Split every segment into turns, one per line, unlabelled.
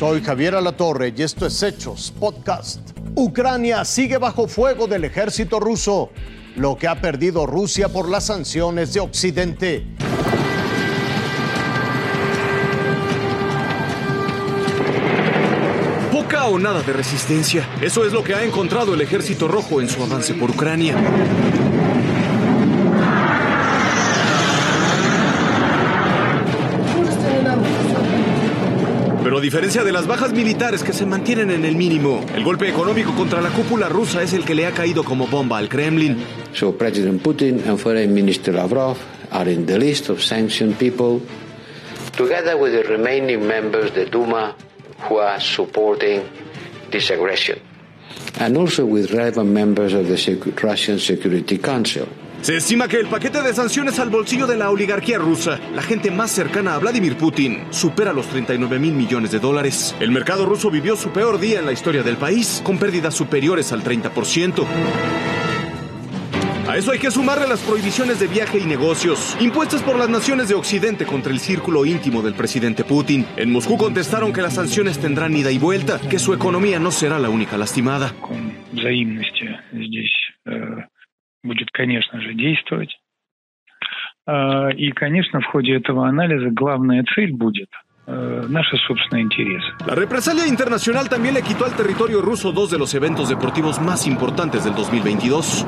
Soy Javier Alatorre y esto es Hechos Podcast. Ucrania sigue bajo fuego del ejército ruso, lo que ha perdido Rusia por las sanciones de Occidente.
Poca o nada de resistencia. Eso es lo que ha encontrado el ejército rojo en su avance por Ucrania. A diferencia de las bajas militares que se mantienen en el mínimo, el golpe económico contra la cúpula rusa es el que le ha caído como bomba al Kremlin.
So President Putin and Foreign Minister Lavrov are in the list of sanctioned people, together with the remaining members of the Duma who are supporting this aggression, and also with relevant members of the Russian Security Council.
Se estima que el paquete de sanciones al bolsillo de la oligarquía rusa, la gente más cercana a Vladimir Putin, supera los 39 mil millones de dólares. El mercado ruso vivió su peor día en la historia del país, con pérdidas superiores al 30%. A eso hay que sumarle las prohibiciones de viaje y negocios, impuestas por las naciones de Occidente contra el círculo íntimo del presidente Putin. En Moscú contestaron que las sanciones tendrán ida y vuelta, que su economía no será la única lastimada.
Конечно же, действовать. А, И, конечно, в ходе этого анализа главная цель будет наши собственные интересы.
La represalia internacional también le quitó al territorio ruso dos de los eventos deportivos más importantes del 2022.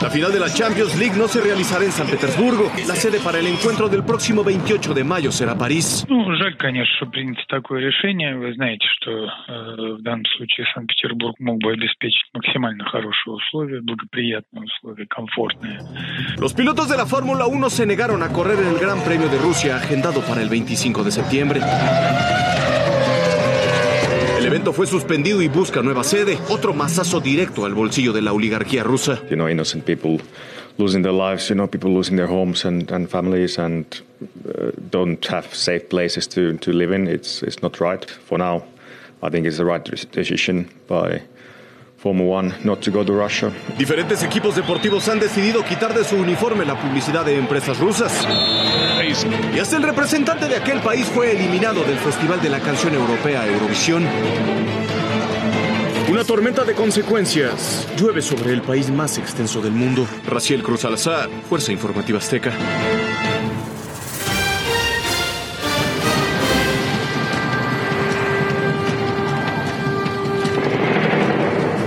La final de la Champions League no se realizará en San Petersburgo. La sede para el encuentro del próximo 28 de mayo será París.
Ну, жаль, конечно, что принято такое решение. Вы знаете, что э, в данном случае Санкт-Петербург мог бы обеспечить максимально хорошие условия, благоприятные условия, комфортные.
Los pilotos de la Fórmula 1 se negaron a correr en el Gran Premio de Rusia agendado para el 25 de septiembre. El evento fue suspendido y busca nueva sede, otro mazazo directo al bolsillo de la oligarquía rusa.
you know, innocent people losing their lives, you know, people losing their homes and, and families and uh, don't have safe places to, to live in. It's, it's not right for now. I think it's the right decision by Formula One not to go to Russia.
Diferentes equipos deportivos han decidido quitar de su uniforme la publicidad de empresas rusas. Y hasta el representante de aquel país fue eliminado del Festival de la Canción Europea Eurovisión. Una tormenta de consecuencias llueve sobre el país más extenso del mundo. Raciel Cruz Salazar, Fuerza Informativa Azteca.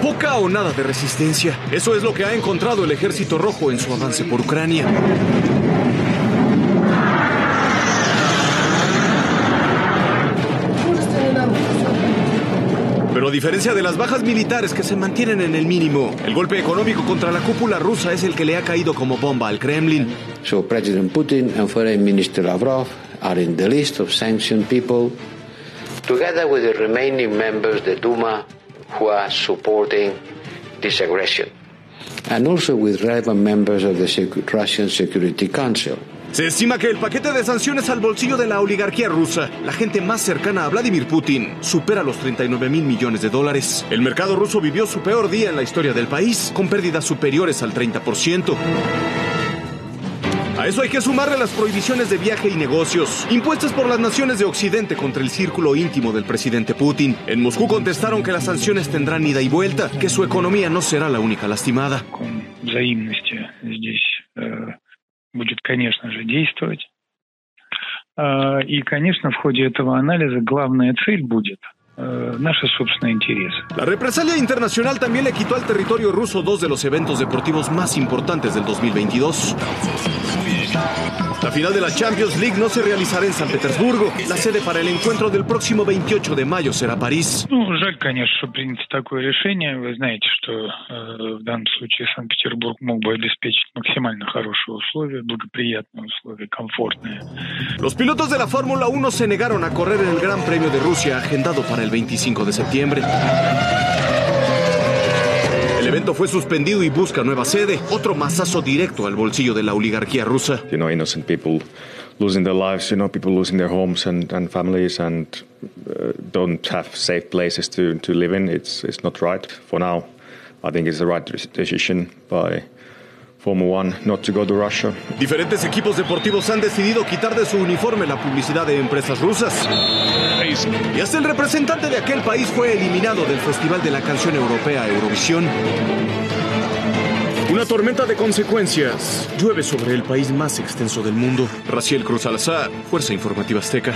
Poca o nada de resistencia. Eso es lo que ha encontrado el ejército rojo en su avance por Ucrania. Pero a diferencia de las bajas militares que se mantienen en el mínimo, el golpe económico contra la cúpula rusa es el que le ha caído como bomba al Kremlin.
So President Putin and Foreign Minister Lavrov are in the list of sanctioned people, together with the remaining members of the Duma who are supporting this aggression, and also with relevant members of the Russian Security Council.
Se estima que el paquete de sanciones al bolsillo de la oligarquía rusa, la gente más cercana a Vladimir Putin, supera los 39 mil millones de dólares. El mercado ruso vivió su peor día en la historia del país, con pérdidas superiores al 30%. A eso hay que sumarle las prohibiciones de viaje y negocios, impuestas por las naciones de Occidente contra el círculo íntimo del presidente Putin. En Moscú contestaron que las sanciones tendrán ida y vuelta, que su economía no será la única lastimada.
Конечно же, действовать. А, И, конечно, в ходе этого анализа главная цель будет э, наши собственные интересы.
Represalia internacional también le quitó al territorio ruso dos de los eventos deportivos más importantes del 2022. La final de la Champions League no se realizará en San Petersburgo. La sede para el encuentro del próximo 28 de mayo será París.
Ну, жаль, конечно, что принято такое решение. Вы знаете, что э, в данном случае Санкт-Петербург мог бы обеспечить максимально хорошие условия, благоприятные условия, комфортные.
Los pilotos de la Fórmula 1 se negaron a correr en el Gran Premio de Rusia agendado para el 25 de septiembre. El evento fue suspendido y busca nueva sede, otro mazazo directo al bolsillo de la oligarquía rusa.
You know, innocent people losing their lives, you know, people losing their homes and, and families and uh, don't have safe places to, to live in. It's, it's not right for now. I think it's the right decision by Formula One not to go to Russia.
Diferentes equipos deportivos han decidido quitar de su uniforme la publicidad de empresas rusas. Y hasta el representante de aquel país fue eliminado del Festival de la Canción Europea Eurovisión. Una tormenta de consecuencias llueve sobre el país más extenso del mundo. Raciel Cruz Alazar, Fuerza Informativa Azteca.